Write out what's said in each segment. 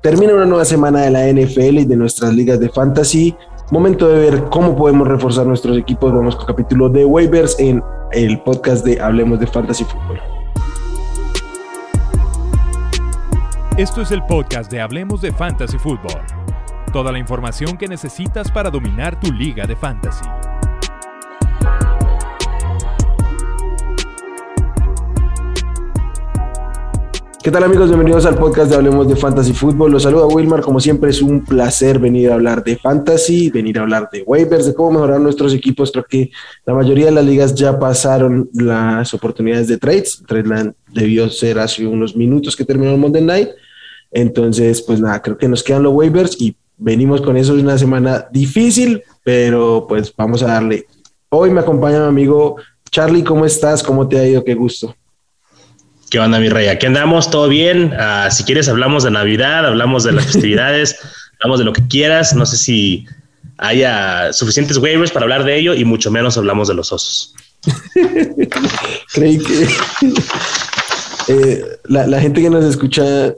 Termina una nueva semana de la NFL y de nuestras ligas de fantasy. Momento de ver cómo podemos reforzar nuestros equipos. Vamos con capítulo de waivers en el podcast de Hablemos de Fantasy Fútbol. Esto es el podcast de Hablemos de Fantasy Fútbol. Toda la información que necesitas para dominar tu liga de fantasy. ¿Qué tal amigos? Bienvenidos al podcast de Hablemos de Fantasy Fútbol. Los saluda Wilmar. Como siempre es un placer venir a hablar de fantasy, venir a hablar de waivers, de cómo mejorar nuestros equipos. Creo que la mayoría de las ligas ya pasaron las oportunidades de trades. Tradeland debió ser hace unos minutos que terminó el Monday Night. Entonces, pues nada, creo que nos quedan los waivers y venimos con eso. Es una semana difícil, pero pues vamos a darle. Hoy me acompaña mi amigo Charlie. ¿Cómo estás? ¿Cómo te ha ido? Qué gusto. ¿Qué onda, mi rey? Aquí andamos, todo bien. Uh, si quieres, hablamos de Navidad, hablamos de las festividades, hablamos de lo que quieras. No sé si haya suficientes waivers para hablar de ello y mucho menos hablamos de los osos. Creí que eh, la, la, gente que nos escucha,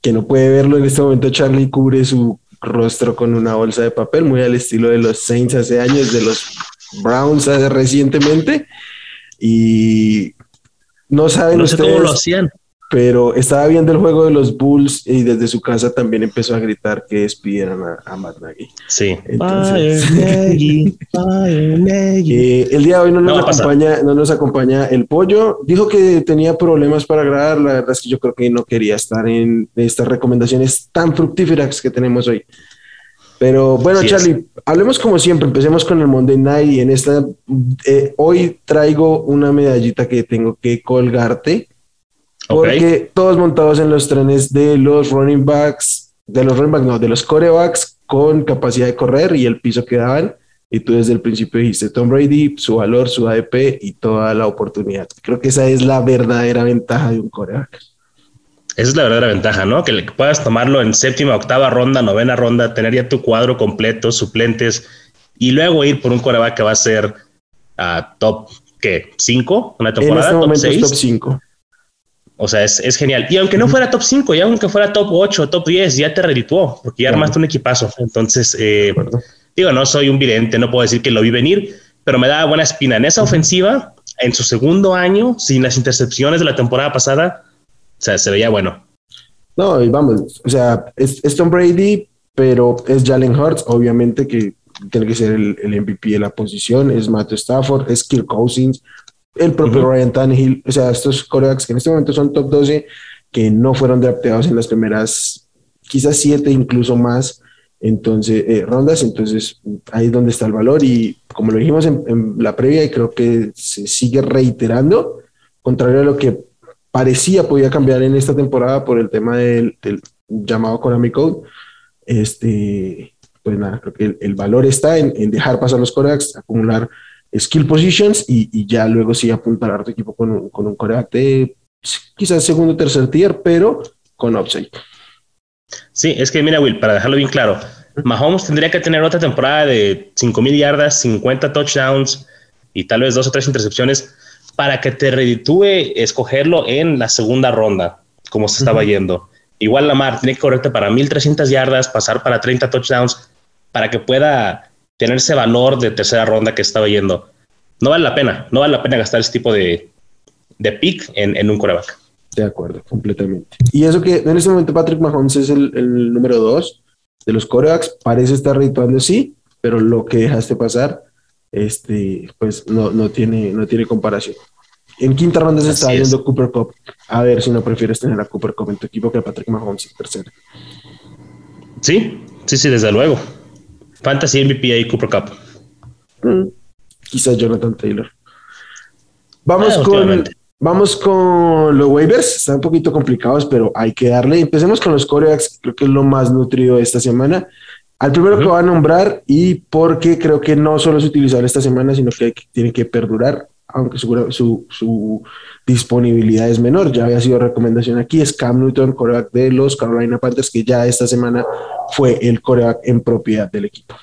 que no puede verlo en este momento, Charlie cubre su rostro con una bolsa de papel, muy al estilo de los Saints hace años, de los Browns hace recientemente. Y no saben no sé ustedes, cómo lo hacían. Pero estaba viendo el juego de los Bulls y desde su casa también empezó a gritar que despidieran a, a Matt Nagy. Sí. Entonces, eh, el día de hoy no nos, No acompaña, no nos acompaña el pollo. Dijo que tenía problemas para grabar. La verdad es que yo creo que no quería estar en estas recomendaciones tan fructíferas que tenemos hoy. Pero bueno, Así es. Charlie, hablemos como siempre. Empecemos con el Monday Night y en esta eh, hoy traigo una medallita que tengo que colgarte porque todos montados en los trenes de los running backs, de los running backs, no, de los corebacks con capacidad de correr y el piso que daban. Y tú desde el principio dijiste Tom Brady, su valor, su ADP y toda la oportunidad. Creo que esa es la verdadera ventaja de un coreback. Esa es la verdadera ventaja, ¿no? Que puedas tomarlo en séptima, octava ronda, novena ronda, tener ya tu cuadro completo, suplentes, y luego ir por un coreback que va a ser a top, ¿qué? ¿Cinco? ¿Una En temporada? este ¿Top momento es seis? top 5. O sea, es, es genial. Y aunque no fuera top 5, ya aunque fuera top 8, top 10, ya te redituó, porque ya armaste un equipazo. Entonces, eh, digo, no soy un vidente, no puedo decir que lo vi venir, pero me da buena espina. En esa ofensiva, en su segundo año, sin las intercepciones de la temporada pasada, sea, se veía bueno. No, y vamos, o sea, es, es Tom Brady, pero es Jalen Hurts, obviamente que tiene que ser el, el MVP de la posición, es Matt Stafford, es Kirk Cousins, el propio Ujú. Ryan Tannehill, o sea, estos corebacks que en este momento son top 12, que no fueron drafteados en las primeras, quizás siete, incluso más, entonces, eh, rondas, entonces ahí es donde está el valor y como lo dijimos en, en la previa y creo que se sigue reiterando, contrario a lo que parecía podía cambiar en esta temporada por el tema del, del llamado Konami Code. Este, pues nada, creo que el, el valor está en, en dejar pasar los corebacks, acumular skill positions y, y ya luego sí apuntar a tu equipo con un, con un coreback de quizás segundo o tercer tier, pero con upside. Sí, es que mira, Will, para dejarlo bien claro, Mahomes tendría que tener otra temporada de 5000 yardas, 50 touchdowns y tal vez dos o tres intercepciones para que te reditúe escogerlo en la segunda ronda, como se estaba yendo. Igual Lamar tiene que correrte para 1300 yardas, pasar para 30 touchdowns para que pueda tener ese valor de tercera ronda que estaba yendo. No vale la pena, no vale la pena gastar ese tipo de, de pick en, en un coreback. De acuerdo, completamente. Y eso que en este momento Patrick Mahomes es el, el número dos de los corebacks, parece estar rituando sí, pero lo que dejaste pasar, este, pues no, no, tiene, no tiene comparación. En quinta ronda se Así está es. viendo Cooper Cup. A ver si no prefieres tener a Cooper Cup en tu equipo que a Patrick Mahomes en tercera. Sí, sí, sí, desde luego. Fantasy MVP y Cooper Cup. Mm, Quizás Jonathan Taylor. Vamos Ah, con vamos con los waivers. Están un poquito complicados, pero hay que darle. Empecemos con los corebacks. Creo que es lo más nutrido de esta semana. Al primero que va a nombrar y porque creo que no solo es utilizable esta semana, sino que tiene que perdurar, aunque su, su, su disponibilidad es menor. Ya había sido recomendación aquí. Es Cam Newton, coreback de los Carolina Panthers, que ya esta semana fue el coreback en propiedad del equipo.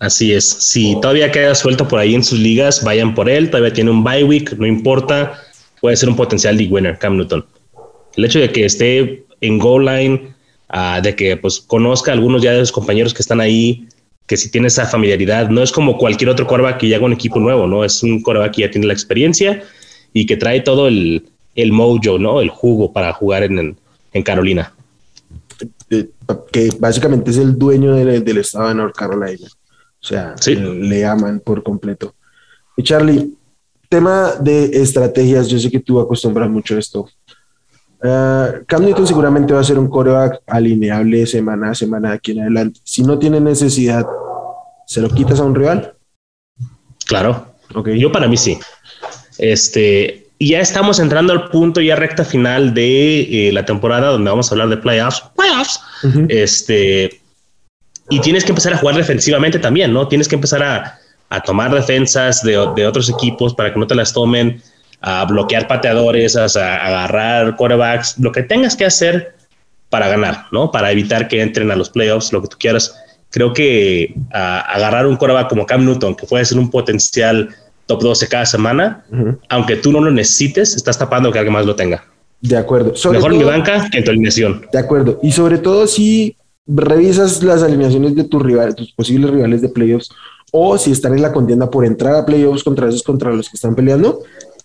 Así es. Si todavía queda suelto por ahí en sus ligas, vayan por él. Todavía tiene un bye week, no importa. Puede ser un potencial league winner, Cam Newton. El hecho de que esté en goal line ah, de que pues conozca a algunos ya de los compañeros que están ahí, que si tiene esa familiaridad, no es como cualquier otro coreback que llega a un equipo nuevo, ¿no? Es un coreback que ya tiene la experiencia y que trae todo el, el mojo, ¿no? El jugo para jugar en, en Carolina. Que básicamente es el dueño del, estado de North Carolina. O sea, le aman por completo. Y Charlie, tema de estrategias, yo sé que tú acostumbras mucho a esto. Uh, Cam Newton seguramente va a ser un coreback alineable semana a semana de aquí en adelante. Si no tiene necesidad, ¿se lo quitas a un rival? Claro. Okay. Yo para mí sí. Este, y ya estamos entrando al punto ya recta final de eh, la temporada donde vamos a hablar de playoffs. Playoffs. Este, y tienes que empezar a jugar defensivamente también, ¿no? Tienes que empezar a, a tomar defensas de, de, otros equipos para que no te las tomen, a bloquear pateadores, a, agarrar quarterbacks, lo que tengas que hacer para ganar, ¿no? Para evitar que entren a los playoffs, lo que tú quieras. Creo que agarrar un quarterback como Cam Newton, que puede ser un potencial top 12 cada semana, aunque tú no lo necesites, estás tapando que alguien más lo tenga. De acuerdo. Mejor mi banca que en tu alineación. De acuerdo. Y sobre todo si revisas las alineaciones de tus rivales, tus posibles rivales de playoffs, o si están en la contienda por entrar a playoffs contra esos contra los que están peleando,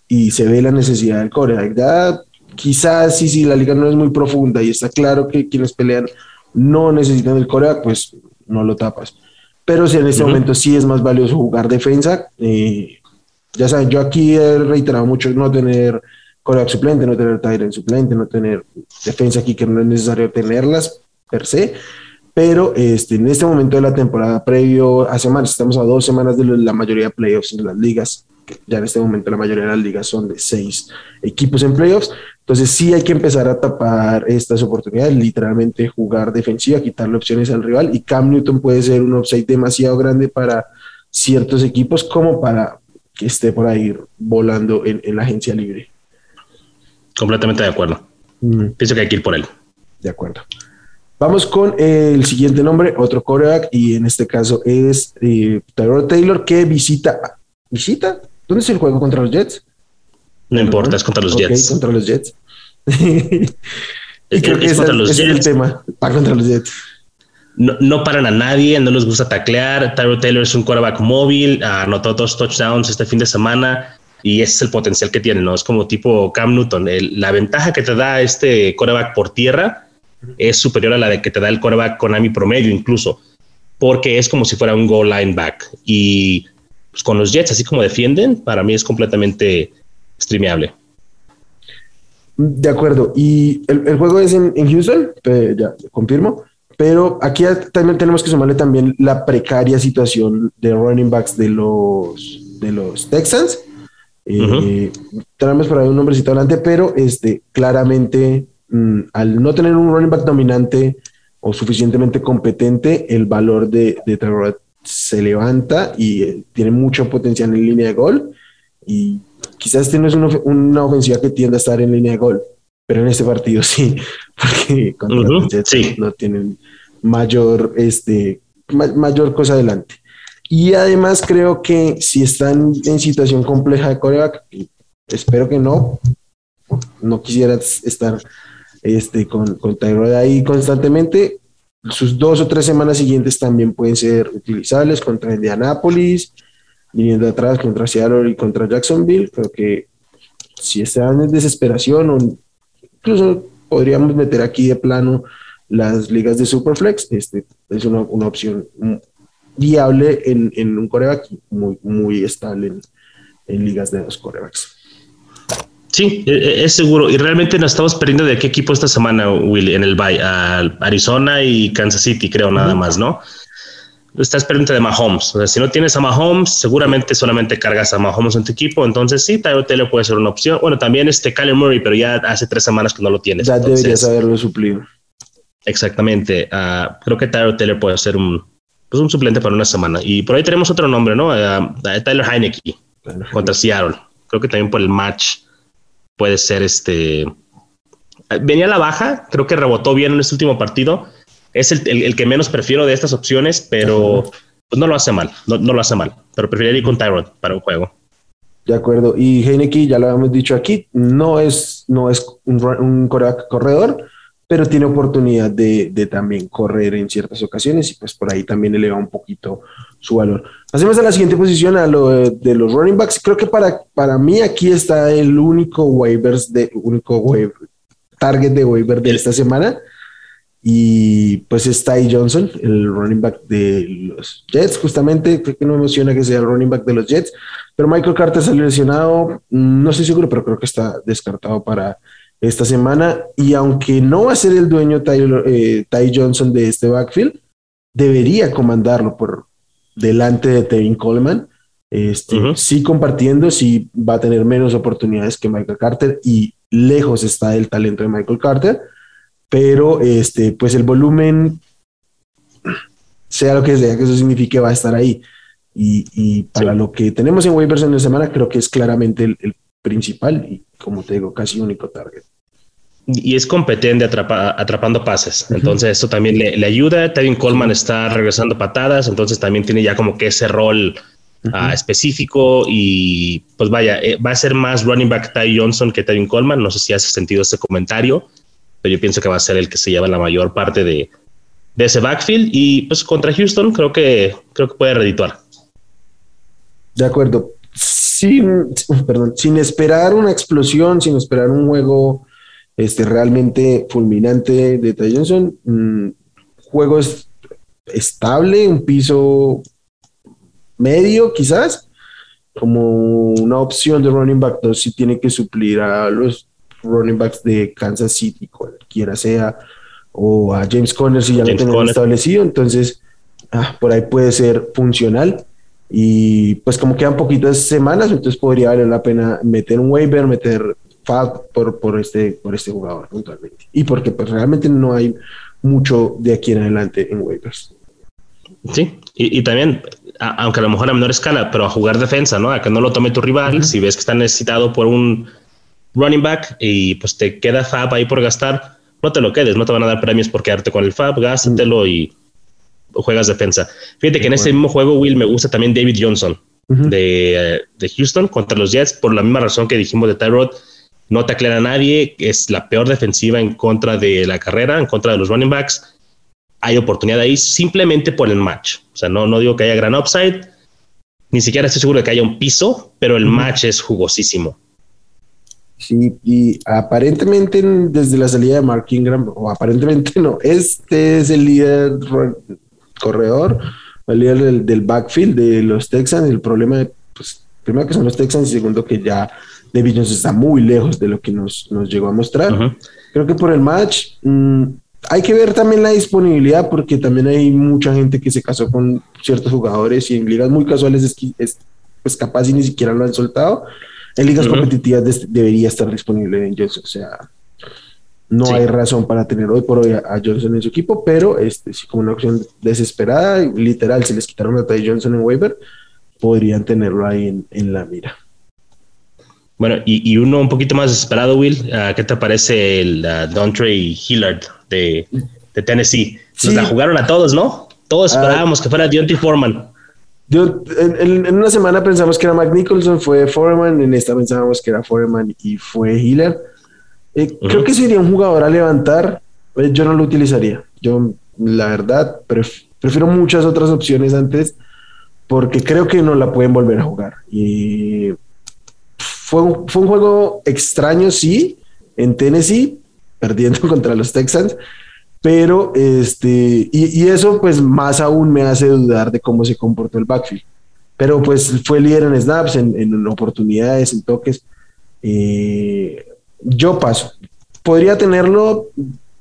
y se ve la necesidad del core. Ya quizás si, si la liga no es muy profunda y está claro que quienes pelean no necesitan el core, pues no lo tapas. Pero si en este momento sí es más valioso jugar defensa, eh, ya saben, yo aquí he reiterado mucho no tener coreback suplente, no tener en suplente, no tener defensa aquí que no es necesario tenerlas per se, pero este, en este momento de la temporada previo a semanas, estamos a dos semanas de la mayoría de playoffs en las ligas, ya en este momento la mayoría de las ligas son de seis equipos en playoffs, entonces sí hay que empezar a tapar estas oportunidades, literalmente jugar defensiva, quitarle opciones al rival y Cam Newton puede ser un upside demasiado grande para ciertos equipos como para que esté por ahí volando en, la agencia libre. Completamente de acuerdo. Mm. Pienso que hay que ir por él. De acuerdo. Vamos con el siguiente nombre, otro coreback, y en este caso es eh, Tyrod Taylor, que visita. ¿Visita? ¿Dónde es el juego contra los Jets? No importa, es contra los Jets. Contra los Jets. y creo que es, contra los Jets. es el tema. Va contra los Jets no, no, paran a nadie, no les gusta taclear. Tyro Taylor es un quarterback móvil, anotó dos touchdowns este fin de semana y ese es el potencial que tiene, ¿no? Es como tipo Cam Newton. la ventaja que te da este quarterback por tierra es superior a la de que te da el quarterback con AMI promedio incluso, porque es como si fuera un goal line back. Y pues, con los Jets, así como defienden, para mí es completamente streameable. De acuerdo. ¿Y el, juego es en, Houston? ya, confirmo. Pero aquí también tenemos que sumarle también la precaria situación de running backs de los, de los Texans. Eh, tenemos por ahí un nombrecito adelante, pero este, claramente mm, al no tener un running back dominante o suficientemente competente, el valor de, de Trevor se levanta y eh, tiene mucho potencial en línea de gol. Y quizás este no es una, una ofensiva que tiende a estar en línea de gol, pero en este partido sí, porque no tienen mayor, este, mayor cosa adelante. Y además creo que si están en situación compleja de coreback, espero que no, no quisiera estar este, con, con Tyrod ahí constantemente, sus dos o tres semanas siguientes también pueden ser utilizables contra Indianapolis, viniendo atrás contra Seattle y contra Jacksonville. Creo que si están en desesperación, o incluso podríamos meter aquí de plano las ligas de Superflex, este, es una, una opción viable en, en, un coreback muy, muy estable en, ligas de dos corebacks. Sí, e, e, es seguro. Y realmente nos estamos perdiendo de qué equipo esta semana, Will, en el Bay, Arizona y Kansas City, creo, nada más, ¿no? estás pendiente de Mahomes. O sea, si no tienes a Mahomes, seguramente solamente cargas a Mahomes en tu equipo. Entonces, sí, Taylor puede ser una opción. Bueno, también este Kyler Murray, pero ya hace tres semanas que no lo tienes. Ya deberías haberlo suplido. Exactamente. Uh, creo que Tyler Taylor puede ser un, pues un suplente para una semana. Y por ahí tenemos otro nombre, ¿no? Uh, Tyler Heineke contra Seattle. Creo que también por el match puede ser este. Venía a la baja, creo que rebotó bien en este último partido es el, el, que menos prefiero de estas opciones, pero pues no lo hace mal, no, no, lo hace mal, pero preferiría ir con Tyrod para un juego. De acuerdo. Y Heineke, ya lo habíamos dicho aquí, no es, no es un, un corredor, pero tiene oportunidad de, de, también correr en ciertas ocasiones y pues por ahí también eleva un poquito su valor. Hacemos a la siguiente posición a lo de, los running backs. Creo que para, para mí aquí está el único waivers de único waiver, target de waiver de esta semana. Y pues está ahí Johnson, el running back de los Jets, justamente. Creo que no emociona que sea el running back de los Jets, pero Michael Carter salió lesionado. No estoy seguro, pero creo que está descartado para esta semana. Y aunque no va a ser el dueño Ty, eh, Johnson de este backfield, debería comandarlo por delante de Tevin Coleman. Este, Sí compartiendo, sí va a tener menos oportunidades que Michael Carter y lejos está el talento de Michael Carter, pero este, pues el volumen, sea lo que sea, que eso signifique, va a estar ahí. Y, para lo que tenemos en waivers en la semana, creo que es claramente el principal y como te digo, casi único target. Y es competente atrapando pases. Entonces, esto también le, ayuda. Tevin Coleman está regresando patadas, entonces también tiene ya como que ese rol ah, específico. Y pues vaya, eh, va a ser más running back Ty Johnson que Tevin Coleman. No sé si hace sentido ese comentario, pero yo pienso que va a ser el que se lleva la mayor parte de, de ese backfield. Y pues contra Houston, creo que, creo que puede redituar. De acuerdo sin, perdón, sin esperar una explosión, sin esperar un juego este, realmente fulminante de Ty Johnson, mm, juego es estable, un piso medio quizás, como una opción de running back 2 si tiene que suplir a los running backs de Kansas City, cualquiera sea, o a James Conner si ya lo tenemos establecido, entonces ah, por ahí puede ser funcional. Y pues como quedan poquitas semanas, entonces podría valer la pena meter un waiver, meter FAB por, por, este, por este jugador puntualmente. Y porque pues realmente no hay mucho de aquí en adelante en waivers. Sí, y, también, aunque a lo mejor a menor escala, pero a jugar defensa, ¿no? A que no lo tome tu rival, si ves que está necesitado por un running back y pues te queda FAB ahí por gastar, no te lo quedes, no te van a dar premios por quedarte con el FAB, gástatelo y juegas defensa. Fíjate que en ese mismo juego, Will, me gusta también David Johnson de, Houston contra los Jets, por la misma razón que dijimos de Tyrod. No te aclara a nadie, es la peor defensiva en contra de la carrera, en contra de los running backs. Hay oportunidad ahí simplemente por el match. O sea, no, no digo que haya gran upside, ni siquiera estoy seguro de que haya un piso, pero el match es jugosísimo. Sí, y aparentemente desde la salida de Mark Ingram, o aparentemente no, este es el líder corredor, el líder del, backfield de los Texans. El problema, pues, primero que son los Texans y segundo que ya David Jones está muy lejos de lo que nos, nos llegó a mostrar. Creo que por el match mm, hay que ver también la disponibilidad porque también hay mucha gente que se casó con ciertos jugadores y en ligas muy casuales es, pues capaz y ni siquiera lo han soltado. En ligas competitivas debería estar disponible en Jones, o sea, no hay razón para tener hoy por hoy a, Johnson en su equipo, pero este, como una opción desesperada, literal, si les quitaron a Ty Johnson en waiver, podrían tenerlo ahí en, la mira. Bueno, y, uno un poquito más desesperado, Will, ah, ¿qué te parece el uh, Dontre Hillard de, Tennessee? Nos la jugaron a todos, ¿no? Todos ah. esperábamos que fuera Deontay Foreman. en, una semana pensamos que era Mike Nicholson, fue Foreman, en esta pensábamos que era Foreman y fue Hillard. Eh, creo que sería un jugador a levantar. Eh, yo no lo utilizaría. Yo, la verdad, prefiero muchas otras opciones antes porque creo que no la pueden volver a jugar. Y fue un, fue un juego extraño, sí, en Tennessee, perdiendo contra los Texans. Pero este, y, eso, pues más aún me hace dudar de cómo se comportó el backfield. Pero pues fue líder en snaps, en, en oportunidades, en toques. Eh, yo paso. Podría tenerlo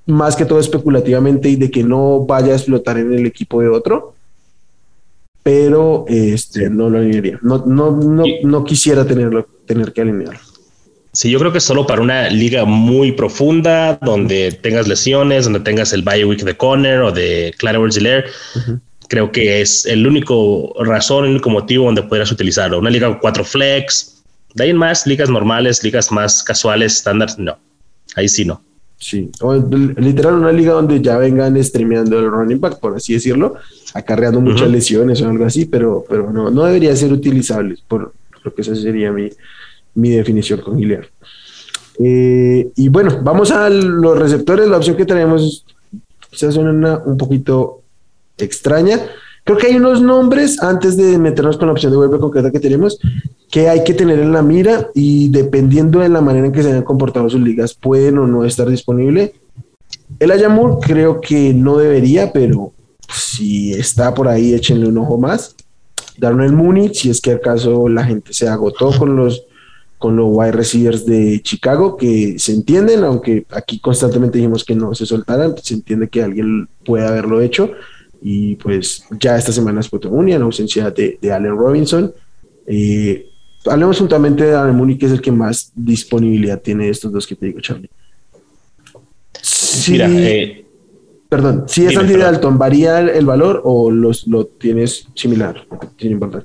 más que todo especulativamente y de que no vaya a explotar en el equipo de otro, pero este, no lo alinearía. No, no, no, no quisiera tenerlo, tener que alinearlo. Sí, yo creo que solo para una liga muy profunda, donde tengas lesiones, donde tengas el bye week de Conner o de Clara Ziller, creo que es el único razón, el único motivo donde podrías utilizarlo. Una liga con cuatro flex, de ahí en más, ligas normales, ligas más casuales, estándar, no. Ahí sí no. Sí, o literal una liga donde ya vengan streameando el running back, por así decirlo, acarreando muchas lesiones o algo así, pero, pero no, no debería ser utilizable, por lo que esa sería mi, mi definición con Gilead. Eh, y bueno, vamos a los receptores. La opción que tenemos quizás suena un poquito extraña. Creo que hay unos nombres antes de meternos con la opción de web concreta que tenemos que hay que tener en la mira y dependiendo de la manera en que se hayan comportado sus ligas, pueden o no estar disponible. El Ayamur creo que no debería, pero si está por ahí, échenle un ojo más. Darnell Mooney, si es que acaso la gente se agotó con los con los wide receivers de Chicago, que se entienden, aunque aquí constantemente dijimos que no se soltaran, se entiende que alguien puede haberlo hecho. Y pues ya esta semana es Mooney en ausencia de, de Allen Robinson. Eh, hablemos juntamente de Mooney, que es el que más disponibilidad tiene de estos dos que te digo, Charlie. Mira, eh, Perdón, si es Andy Dalton, ¿varía el, valor o los, lo tienes similar?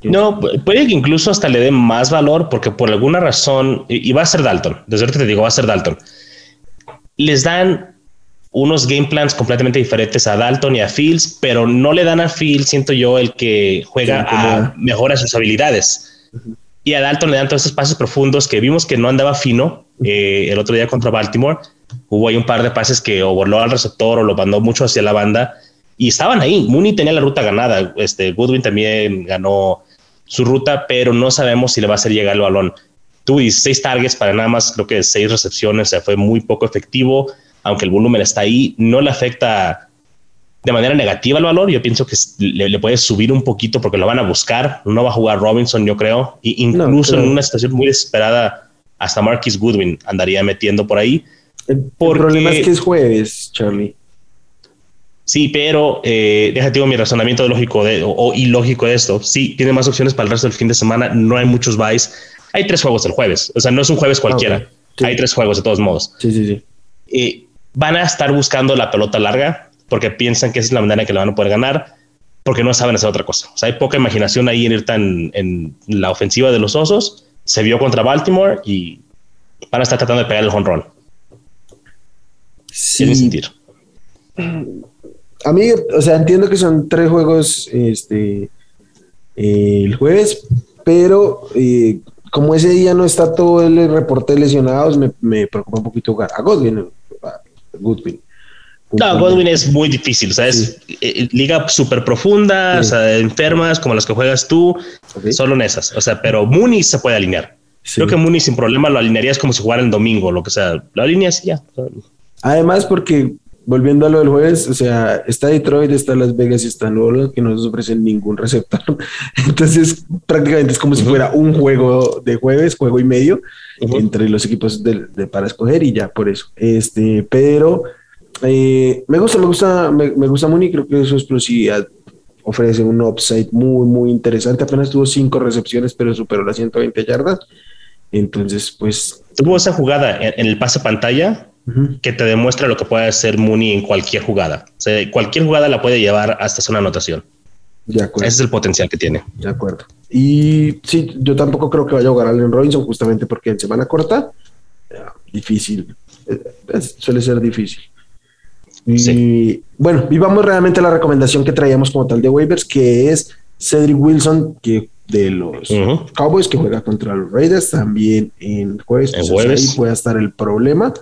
No, puede que incluso hasta le dé más valor porque por alguna razón, y, va a ser Dalton, desde ahorita te digo, va a ser Dalton. Les dan unos game plans completamente diferentes a Dalton y a Fields, pero no le dan a Fields, siento yo, el que juega a mejora sus habilidades. Y a Dalton le dan todos esos pases profundos que vimos que no andaba fino eh, el otro día contra Baltimore Hubo ahí un par de pases que o voló al receptor o lo mandó mucho hacia la banda y estaban ahí. Mooney tenía la ruta ganada. Este Goodwin también ganó su ruta, pero no sabemos si le va a hacer llegar el balón. Tuvo 16 targets para nada más, creo que 6 recepciones, o sea, fue muy poco efectivo, aunque el volumen está ahí, no le afecta de manera negativa el valor. Yo pienso que le, puede subir un poquito porque lo van a buscar. No va a jugar Robinson, yo creo. Y incluso en una situación muy desesperada, hasta Marquis Goodwin andaría metiendo por ahí. El, problema es que es jueves, Charlie. Sí, pero eh, déjate digo mi razonamiento lógico de, o, ilógico de esto. Sí, tiene más opciones para el resto del fin de semana. No hay muchos buys. Hay tres juegos el jueves. O sea, no es un jueves ah, cualquiera. Hay tres juegos de todos modos. Sí, sí, sí. Eh, van a estar buscando la pelota larga porque piensan que esa es la manera en que la van a poder ganar porque no saben hacer otra cosa. O sea, hay poca imaginación ahí en ir tan en la ofensiva de los osos. Se vio contra Baltimore y van a estar tratando de pegar el run. Sí. sentir. A mí, o sea, entiendo que son tres juegos este, eh, el jueves, pero eh, como ese día no está todo el reporte de lesionados, me, preocupa un poquito jugar a Godwin. Goodwin. No, Godwin es muy difícil, o sea, es eh, liga súper profunda, o sea, enfermas como las que juegas tú, solo en esas, o sea, pero Mooney se puede alinear. Creo que Mooney sin problema lo alinearías como si jugara el domingo, lo que sea, lo alineas y ya. Además, porque volviendo a lo del jueves, o sea, está Detroit, está Las Vegas y está Nuevo que no nos ofrecen ningún receptor. Entonces, prácticamente es como si fuera un juego de jueves, juego y medio entre los equipos de, para escoger y ya por eso. Este, pero eh, me gusta, me gusta, me, gusta Muni, creo que su explosividad ofrece un upside muy, muy interesante. Apenas tuvo cinco recepciones, pero superó las 120 yardas. Entonces, pues. Tuvo esa jugada en el pase pantalla que te demuestra lo que puede hacer Mooney en cualquier jugada. O sea, cualquier jugada la puede llevar hasta hacer una anotación. De acuerdo. Ese es el potencial que tiene. De acuerdo. Y sí, yo tampoco creo que vaya a jugar Allen Robinson justamente porque en semana corta, difícil. Eh, suele ser difícil. Y bueno, y vamos realmente a la recomendación que traíamos como tal de waivers, que es Cedric Wilson, que de los Cowboys, que juega contra los Raiders también en jueves. En jueves. Ahí puede estar el problema.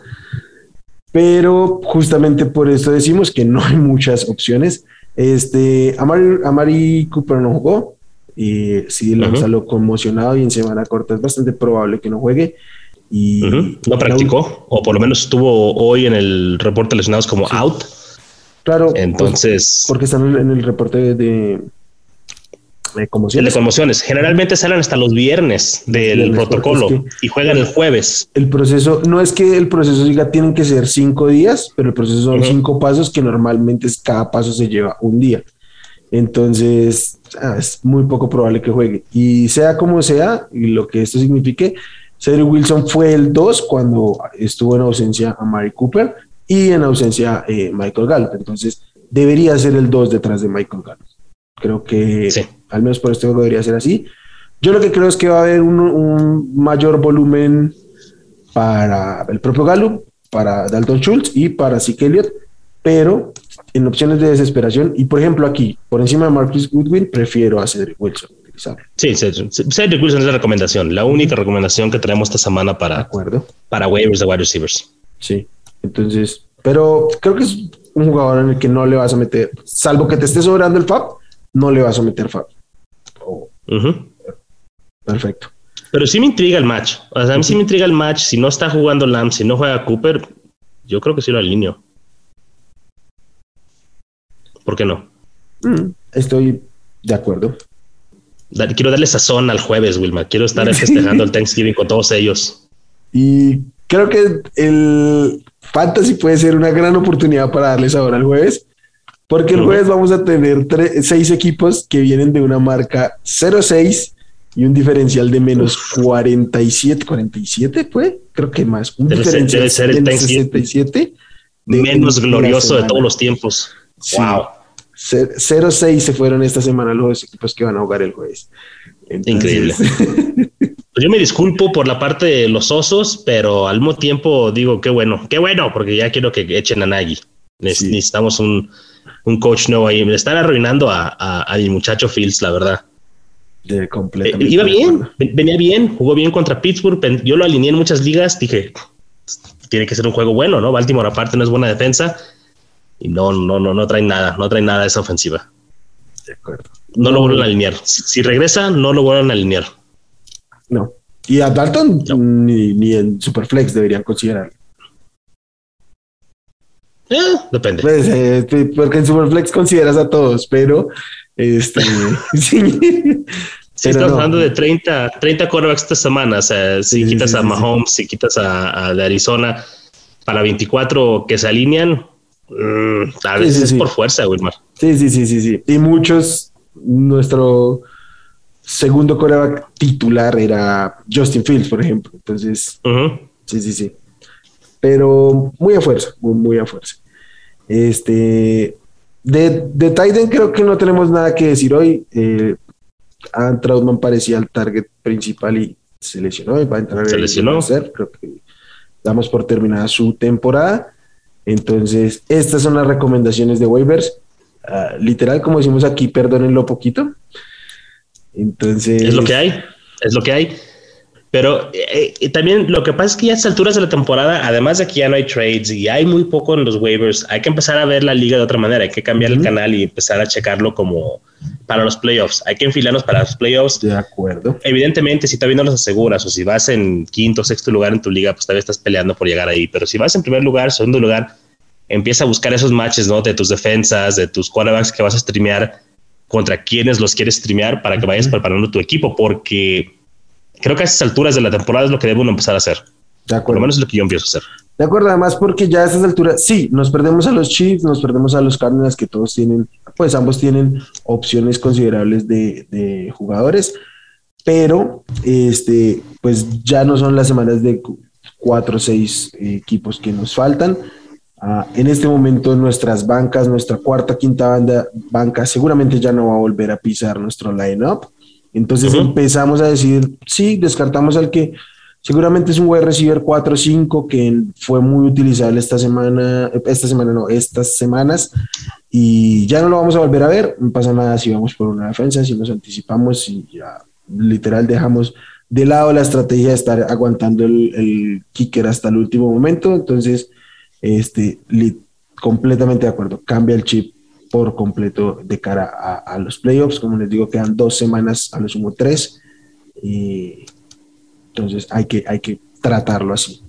Pero justamente por eso decimos que no hay muchas opciones. Este, Amari, Cooper no jugó. Y sí, lo uh conmocionado y en semana corta es bastante probable que no juegue. Y no practicó, o por lo menos estuvo hoy en el reporte lesionados como out. Claro. Entonces. porque están en el reporte de, de conmociones. De conmociones. Generalmente salen hasta los viernes del protocolo y juegan el jueves. El proceso, no es que el proceso diga tienen que ser cinco días, pero el proceso son cinco pasos que normalmente es, cada paso se lleva un día. Entonces ah, es muy poco probable que juegue. Y sea como sea, y lo que esto signifique, Cedric Wilson fue el 2 cuando estuvo en ausencia a Mary Cooper y en ausencia eh, Michael Gallup. Entonces debería ser el 2 detrás de Michael Gallup. Creo que sí al menos por este juego debería ser así. Yo lo que creo es que va a haber un, mayor volumen para el propio Gallup, para Dalton Schultz y para Zeke Elliott, pero en opciones de desesperación, y por ejemplo aquí, por encima de Marcus Goodwin, prefiero a Cedric Wilson. Sí, Cedric Wilson es la recomendación, la única recomendación que tenemos esta semana para, acuerdo. para waivers de wide receivers. Sí, entonces, pero creo que es un jugador en el que no le vas a meter, salvo que te esté sobrando el FAB, no le vas a meter FAB. Perfecto. Pero sí me intriga el match. O sea, a mí sí me intriga el match. Si no está jugando Lamb, si no juega Cooper, yo creo que sí lo alineo. ¿Por qué no? Mm, estoy de acuerdo. Quiero darle sazón al jueves, Wilma. Quiero estar festejando el Thanksgiving con todos ellos. Y creo que el Fantasy puede ser una gran oportunidad para darles ahora al jueves, porque el jueves vamos a tener seis equipos que vienen de una marca 0-6 y un diferencial de menos 47, 47, pues creo que más. Un debe diferencial ser, el 67. menos glorioso de todos los tiempos. Wow. 0-6 se fueron esta semana los equipos que van a jugar el jueves. Increíble. Pues yo me disculpo por la parte de los osos, pero al mismo tiempo digo qué bueno, qué bueno, porque ya quiero que echen a Nagy. Necesitamos un, un, coach nuevo ahí. Me están arruinando a, a, mi muchacho Fields, la verdad. De eh, iba bien, venía bien, jugó bien contra Pittsburgh. Yo lo alineé en muchas ligas. Dije, tiene que ser un juego bueno, ¿no? Baltimore, aparte, no es buena defensa y no, no, no, no trae nada, no trae nada esa ofensiva. De acuerdo. No, lo vuelven a alinear. Si, regresa, no lo vuelven a alinear. No. Y a Dalton ni, ni, en Superflex deberían considerar. Eh, depende. Pues, eh, porque en Superflex consideras a todos, pero este sí. Si estás hablando de 30, 30 quarterbacks esta semana, o sea, si quitas a Mahomes, si quitas a, de Arizona, para 24 que se alinean, mm, a veces es por fuerza, Wilmar. Sí, sí, sí, sí, sí. Y muchos, nuestro segundo coreback titular era Justin Fields, por ejemplo. Entonces, sí, sí, sí. Pero muy a fuerza, muy, a fuerza. Este, de, de Titan creo que no tenemos nada que decir hoy. Eh, Troutman parecía el target principal y se lesionó y va a entrar se lesionó. Creo que damos por terminada su temporada. Entonces, estas son las recomendaciones de waivers. Ah, literal, como decimos aquí, perdónenlo poquito. Entonces. Es lo que hay, es lo que hay. Pero eh, eh, también lo que pasa es que ya a estas alturas de la temporada, además de que ya no hay trades y hay muy poco en los waivers, hay que empezar a ver la liga de otra manera. Hay que cambiar el canal y empezar a checarlo como para los playoffs. Hay que enfilarnos para los playoffs. De acuerdo. Evidentemente, si todavía no los aseguras o si vas en quinto o sexto lugar en tu liga, pues todavía estás peleando por llegar ahí. Pero si vas en primer lugar, segundo lugar, empieza a buscar esos matches, ¿no? De tus defensas, de tus quarterbacks que vas a streamear contra quienes los quieres streamear para que vayas preparando tu equipo, porque creo que a estas alturas de la temporada es lo que debe uno empezar a hacer. De acuerdo. Por lo menos es lo que yo empiezo a hacer. De acuerdo, además porque ya a estas alturas, sí, nos perdemos a los Chiefs, nos perdemos a los Cardinals, que todos tienen, pues ambos tienen opciones considerables de, de jugadores, pero este, pues ya no son las semanas de cuatro o seis equipos que nos faltan. Ah, en este momento nuestras bancas, nuestra cuarta, quinta banda, banca seguramente ya no va a volver a pisar nuestro line-up. Entonces empezamos a decir, sí, descartamos al que seguramente es un wide receiver 4 o 5 que fue muy utilizable esta semana, esta semana no, estas semanas, y ya no lo vamos a volver a ver. No pasa nada si vamos por una defensa, si nos anticipamos y ya literal dejamos de lado la estrategia de estar aguantando el, el kicker hasta el último momento. Entonces, este, completamente de acuerdo, cambia el chip por completo de cara a, los playoffs. Como les digo, quedan dos semanas, a lo sumo tres. Y entonces hay que, hay que tratarlo así.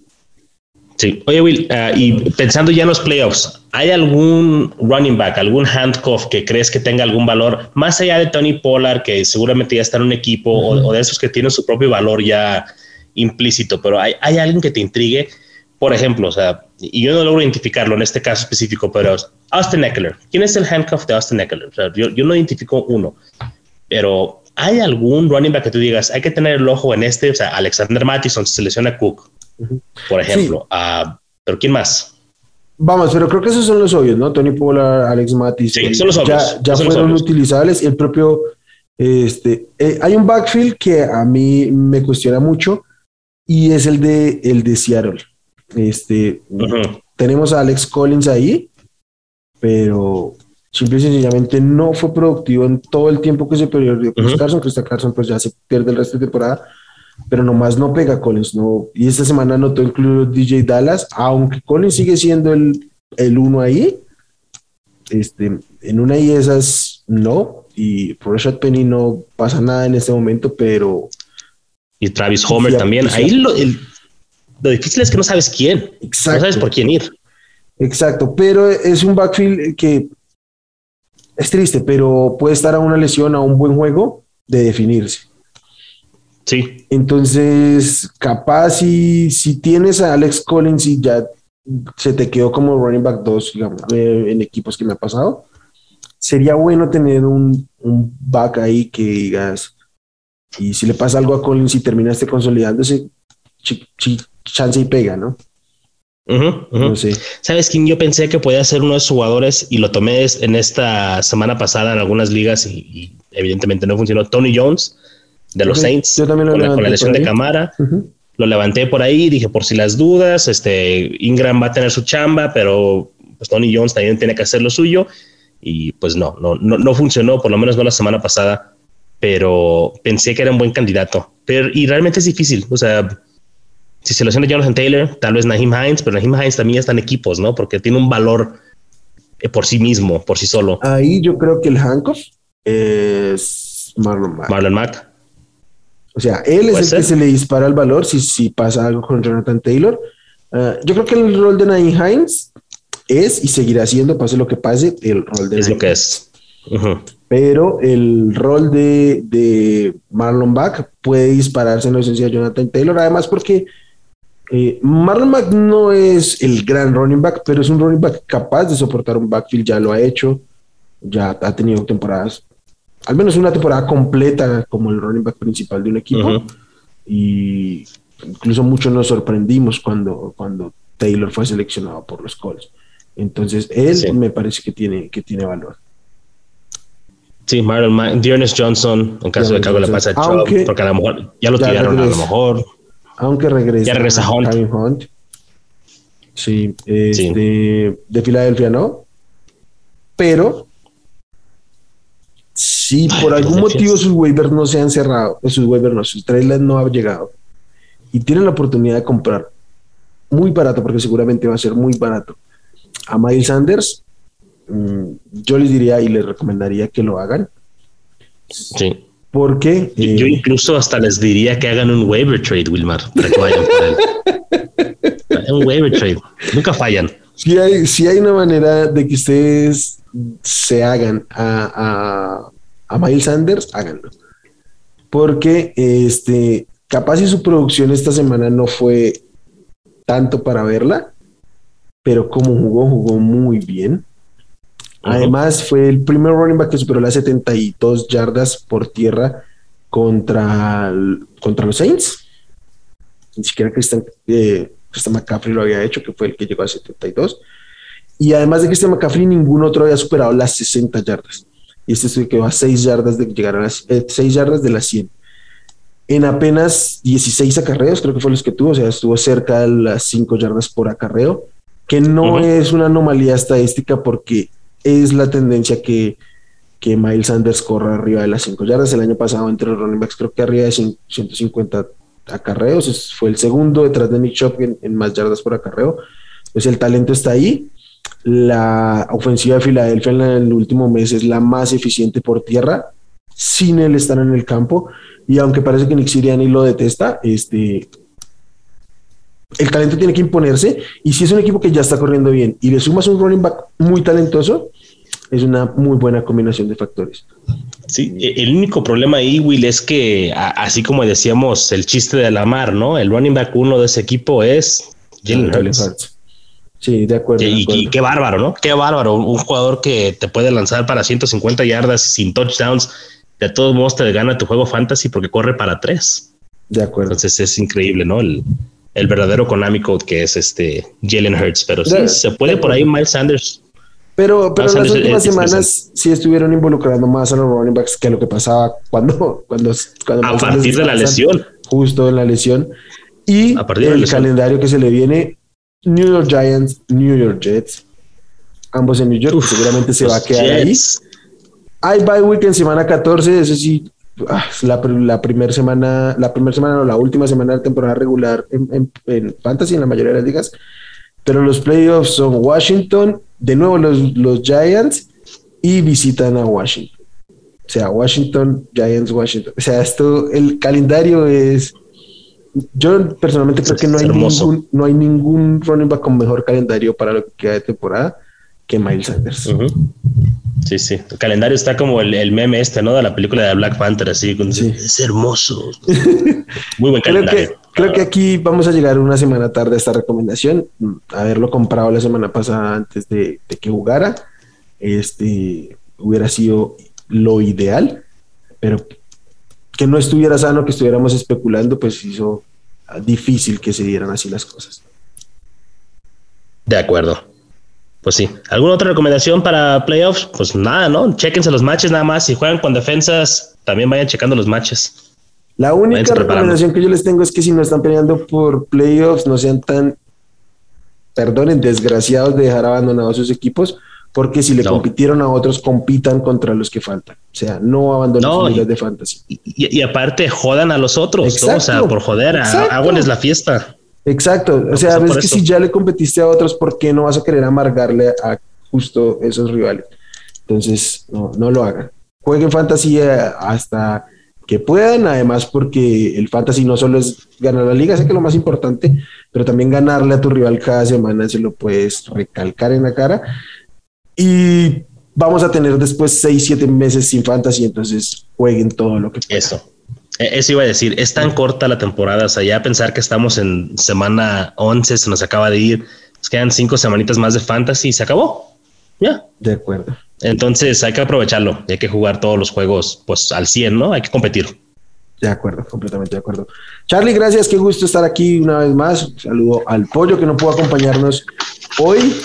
Sí. Oye, Will, ah, y pensando ya en los playoffs, ¿hay algún running back, algún handcuff que crees que tenga algún valor, más allá de Tony Pollard, que seguramente ya está en un equipo, o, de esos que tienen su propio valor ya implícito, pero hay, hay alguien que te intrigue? Por ejemplo, o sea, y yo no logro identificarlo en este caso específico, pero Austin Eckler. ¿Quién es el handcuff de Austin Eckler? O sea, yo, yo, no identifico uno, pero ¿hay algún running back que tú digas, hay que tener el ojo en este? O sea, Alexander Mattison se lesiona Cook, por ejemplo. Uh, pero ¿quién más? Vamos, pero creo que esos son los obvios, ¿no? Tony Pollard, Alex Mattison. Sí, son los obvios. Ya, ya fueron utilizables. El propio, este, eh, hay un backfield que a mí me cuestiona mucho y es el de, el de Seattle. Este, Tenemos a Alex Collins ahí, pero simple y sencillamente no fue productivo en todo el tiempo que se perdió Chris Carson. Chris Carson pues ya se pierde el resto de temporada, pero nomás no pega Collins. No, y esta semana notó incluido DJ Dallas, aunque Collins sigue siendo el, el uno ahí. Este, en una y esas no, y Rashad Penny no pasa nada en este momento, pero... Y Travis Homer también. Ahí lo, difícil es que no sabes quién. Exacto. No sabes por quién ir. Exacto, pero es un backfield que es triste, pero puede estar a una lesión, a un buen juego de definirse. Sí. Entonces, capaz si, si tienes a Alex Collins y ya se te quedó como running back 2, digamos, eh, en equipos que me ha pasado, sería bueno tener un, un back ahí que digas, y si le pasa algo a Collins y terminaste consolidándose, chance y pega, ¿no? No sé. ¿Sabes quién? Yo pensé que podía ser uno de esos jugadores y lo tomé en esta semana pasada en algunas ligas y, evidentemente no funcionó. Tony Jones de los Saints Yo también lo con, la, con la lesión de cámara. Lo levanté por ahí, dije por si las dudas, este Ingram va a tener su chamba, pero pues Tony Jones también tiene que hacer lo suyo y pues no, no, no, no funcionó, por lo menos no la semana pasada, pero pensé que era un buen candidato. Pero, y realmente es difícil, o sea, si se lesiona Jonathan Taylor, tal vez Naheem Hines, pero Naheem Hines también está en equipos, ¿no? Porque tiene un valor eh, por sí mismo, por sí solo. Ahí yo creo que el handcuff es Marlon Mack. Marlon Mack. O sea, él es el que se le dispara el valor si, si pasa algo con Jonathan Taylor. Ah, yo creo que el rol de Naheem Hines es y seguirá siendo, pase lo que pase, el rol de Es lo que es. Pero el rol de, de Marlon Mack puede dispararse en la ausencia de Jonathan Taylor, además porque eh, Marlon Mack no es el gran running back, pero es un running back capaz de soportar un backfield, ya lo ha hecho, ya ha tenido temporadas, al menos una temporada completa como el running back principal de un equipo. Y incluso muchos nos sorprendimos cuando, cuando Taylor fue seleccionado por los Colts. Entonces, él me parece que tiene, que tiene valor. Sí, Marlon Mack, Johnson, en caso de que algo le pase a Chubb, porque a lo mejor ya lo tiraron, a lo mejor aunque regresa. Ya regresa Hunt. Hunt. Sí, este, de Filadelfia no. Pero si por algún motivo sus waivers no se han cerrado, sus waivers no, sus trailers no han llegado y tienen la oportunidad de comprar muy barato, porque seguramente va a ser muy barato, a Miles Sanders, mm, yo les diría y les recomendaría que lo hagan. Sí. Porque yo eh, incluso hasta les diría que hagan un waiver trade, Wilmar, para que vayan por él. un waiver trade. Nunca fallan. Si hay, si hay una manera de que ustedes se hagan a, a, a Miles Sanders, háganlo. Porque este, capaz si su producción esta semana no fue tanto para verla, pero como jugó, jugó muy bien. Además, fue el primer running back que superó las 72 yardas por tierra contra, contra los Saints. Ni siquiera Christian, eh, Christian McCaffrey lo había hecho, que fue el que llegó a 72. Y además de Christian McCaffrey, ningún otro había superado las 60 yardas. Y este se quedó a 6 yardas de llegar a las 6 eh, yardas de las 100. En apenas 16 acarreos, creo que fue los que tuvo, o sea, estuvo cerca de las 5 yardas por acarreo, que no es una anomalía estadística porque es la tendencia que, que Miles Sanders corra arriba de las 5 yardas. El año pasado entre los running backs creo que arriba de 150 acarreos, fue el segundo detrás de Nick Chop en, más yardas por acarreo. Pues el talento está ahí. La ofensiva de Filadelfia en, el último mes es la más eficiente por tierra, sin él estar en el campo. Y aunque parece que Nick Siriani lo detesta, este, el talento tiene que imponerse y si es un equipo que ya está corriendo bien y le sumas un running back muy talentoso, es una muy buena combinación de factores. Sí, e, el único problema ahí, Will, es que así como decíamos el chiste de la mar, ¿no? El running back uno de ese equipo es Jalen Hurts. Sí, de acuerdo, y, qué bárbaro, ¿no? Qué bárbaro. Un jugador que te puede lanzar para 150 yardas sin touchdowns. De todos modos te gana tu juego fantasy porque corre para tres. De acuerdo. Entonces es increíble, ¿no? El, el verdadero Konami Code que es este Jalen Hurts, pero sí, se puede por ahí Miles Sanders. Pero, pero las últimas semanas sí estuvieron involucrando más a los running backs que lo que pasaba cuando, cuando, a partir de la lesión. Justo en la lesión. Y a partir el calendario que se le viene, New York Giants, New York Jets. ambos en New York, seguramente se va a quedar ahí. Hay bye week en semana 14, eso sí, la, la primera semana, la primera semana o la última semana de temporada regular en, en, Fantasy, en la mayoría de las ligas. Pero los playoffs son Washington, de nuevo los, los Giants y visitan a Washington. O sea, Washington, Giants, Washington. O sea, esto, el calendario es. Yo personalmente creo que no hay, ningún, no hay ningún running back con mejor calendario para lo que queda de temporada que Miles Sanders. Sí, sí. El calendario está como el, meme este, ¿no? De la película de Black Panther, así. Es hermoso. Muy buen calendario. Creo que, aquí vamos a llegar una semana tarde a esta recomendación. Haberlo comprado la semana pasada antes de, que jugara. Este hubiera sido lo ideal, pero que no estuviera sano, que estuviéramos especulando, pues hizo difícil que se dieran así las cosas. De acuerdo pues sí. ¿Alguna otra recomendación para playoffs? Pues nada, ¿no? Chequense los matches nada más. Si juegan con defensas, también vayan checando los matches. La única recomendación que yo les tengo es que si no están peleando por playoffs, no sean tan, perdonen, desgraciados de dejar abandonados sus equipos, porque si le compitieron a otros, compitan contra los que faltan. O sea, no abandonen sus ligas de fantasy. Y, aparte, jodan a los otros, o sea, por joder, háganles la fiesta. Exacto, o sea, ves que si ya le competiste a otros, ¿por qué no vas a querer amargarle a justo esos rivales? Entonces, no, no lo hagan. Jueguen fantasía hasta que puedan, además porque el fantasy no solo es ganar la liga, sé que es lo más importante, pero también ganarle a tu rival cada semana se lo puedes recalcar en la cara. Y vamos a tener después 6, 7 meses sin fantasy, entonces jueguen todo lo que puedan. Eso. E, eso iba a decir, es tan corta la temporada, o sea, ya pensar que estamos en semana 11, se nos acaba de ir, nos quedan cinco semanitas más de fantasy y se acabó. Ya. De acuerdo. Entonces hay que aprovecharlo hay que jugar todos los juegos pues al 100, ¿no? Hay que competir. De acuerdo, completamente de acuerdo. Charlie, gracias, qué gusto estar aquí una vez más. saludo al pollo que no pudo acompañarnos hoy.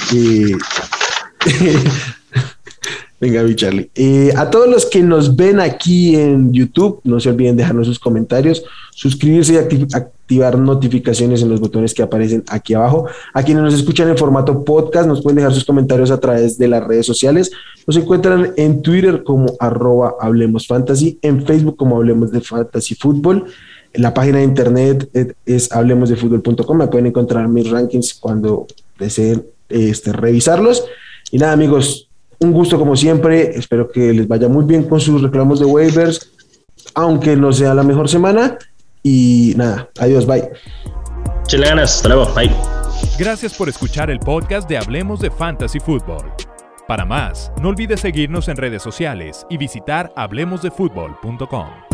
Venga, mi Charlie. Eh, a todos los que nos ven aquí en YouTube, no se olviden dejarnos sus comentarios, suscribirse y activar notificaciones en los botones que aparecen aquí abajo. A quienes nos escuchan en formato podcast, nos pueden dejar sus comentarios a través de las redes sociales. Nos encuentran en Twitter como arroba en Facebook como Hablemos de Fantasy. La página de internet es hablemosdefutbol.com. Me pueden encontrar mis rankings cuando deseen este, revisarlos. Y nada, amigos, un gusto como siempre. Espero que les vaya muy bien con sus reclamos de waivers, aunque no sea la mejor semana. Y nada, adiós, bye. Chile ganas, hasta luego, bye. Gracias por escuchar el podcast de Hablemos de Fantasy Football. Para más, no olvides seguirnos en redes sociales y visitar hablemosdefutbol.com.